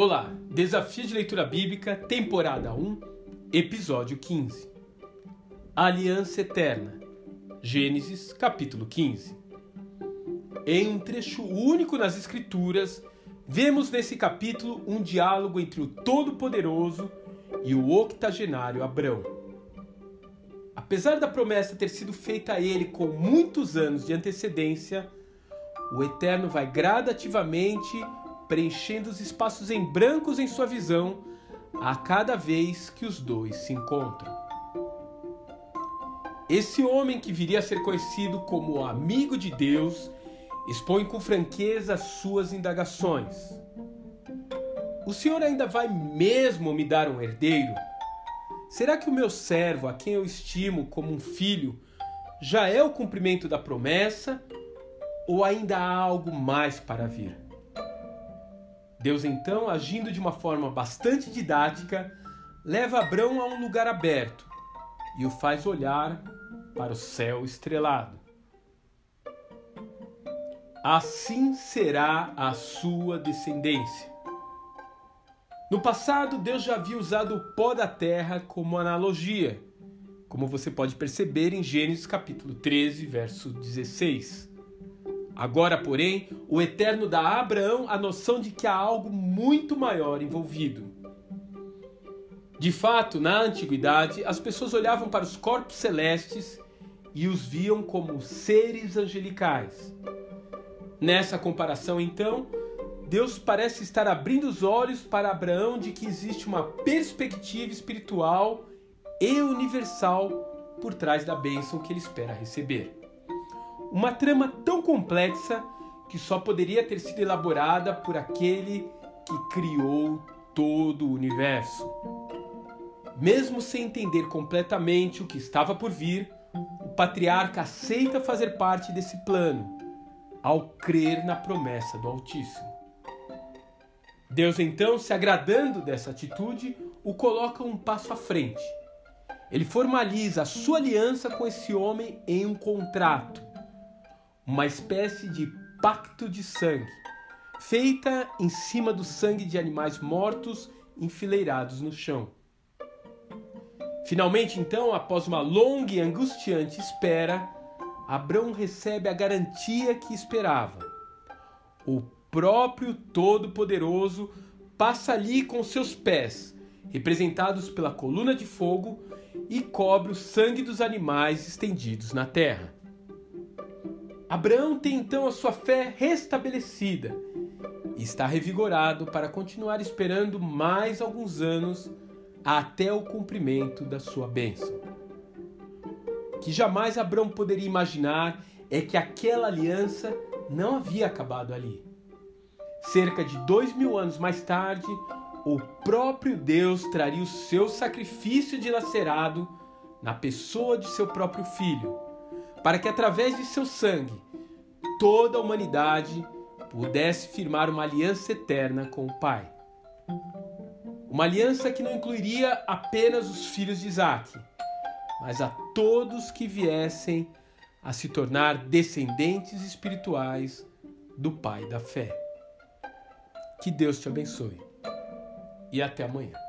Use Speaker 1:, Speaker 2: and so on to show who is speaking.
Speaker 1: Olá, Desafio de Leitura Bíblica, temporada 1, episódio 15. Aliança Eterna, Gênesis, capítulo 15. Em um trecho único nas Escrituras, vemos nesse capítulo um diálogo entre o Todo-Poderoso e o octogenário Abrão. Apesar da promessa ter sido feita a ele com muitos anos de antecedência, o Eterno vai gradativamente preenchendo os espaços em brancos em sua visão a cada vez que os dois se encontram. Esse homem que viria a ser conhecido como amigo de Deus expõe com franqueza suas indagações. O Senhor ainda vai mesmo me dar um herdeiro? Será que o meu servo, a quem eu estimo como um filho, já é o cumprimento da promessa ou ainda há algo mais para vir? Deus, então, agindo de uma forma bastante didática, leva Abraão a um lugar aberto e o faz olhar para o céu estrelado. Assim será a sua descendência. No passado, Deus já havia usado o pó da terra como analogia, como você pode perceber em Gênesis capítulo 13, verso 16. Agora, porém, o Eterno dá a Abraão a noção de que há algo muito maior envolvido. De fato, na antiguidade, as pessoas olhavam para os corpos celestes e os viam como seres angelicais. Nessa comparação, então, Deus parece estar abrindo os olhos para Abraão de que existe uma perspectiva espiritual e universal por trás da bênção que ele espera receber. Uma trama tão complexa que só poderia ter sido elaborada por aquele que criou todo o universo. Mesmo sem entender completamente o que estava por vir, o patriarca aceita fazer parte desse plano, ao crer na promessa do Altíssimo. Deus, então, se agradando dessa atitude, o coloca um passo à frente. Ele formaliza a sua aliança com esse homem em um contrato uma espécie de pacto de sangue, feita em cima do sangue de animais mortos enfileirados no chão. Finalmente, então, após uma longa e angustiante espera, Abraão recebe a garantia que esperava. O próprio Todo-Poderoso passa ali com seus pés, representados pela coluna de fogo, e cobre o sangue dos animais estendidos na terra. Abraão tem então a sua fé restabelecida e está revigorado para continuar esperando mais alguns anos até o cumprimento da sua bênção. O que jamais Abraão poderia imaginar é que aquela aliança não havia acabado ali. Cerca de dois mil anos mais tarde, o próprio Deus traria o seu sacrifício dilacerado na pessoa de seu próprio filho para que através de seu sangue toda a humanidade pudesse firmar uma aliança eterna com o Pai. Uma aliança que não incluiria apenas os filhos de Isaac, mas a todos que viessem a se tornar descendentes espirituais do Pai da fé. Que Deus te abençoe e até amanhã.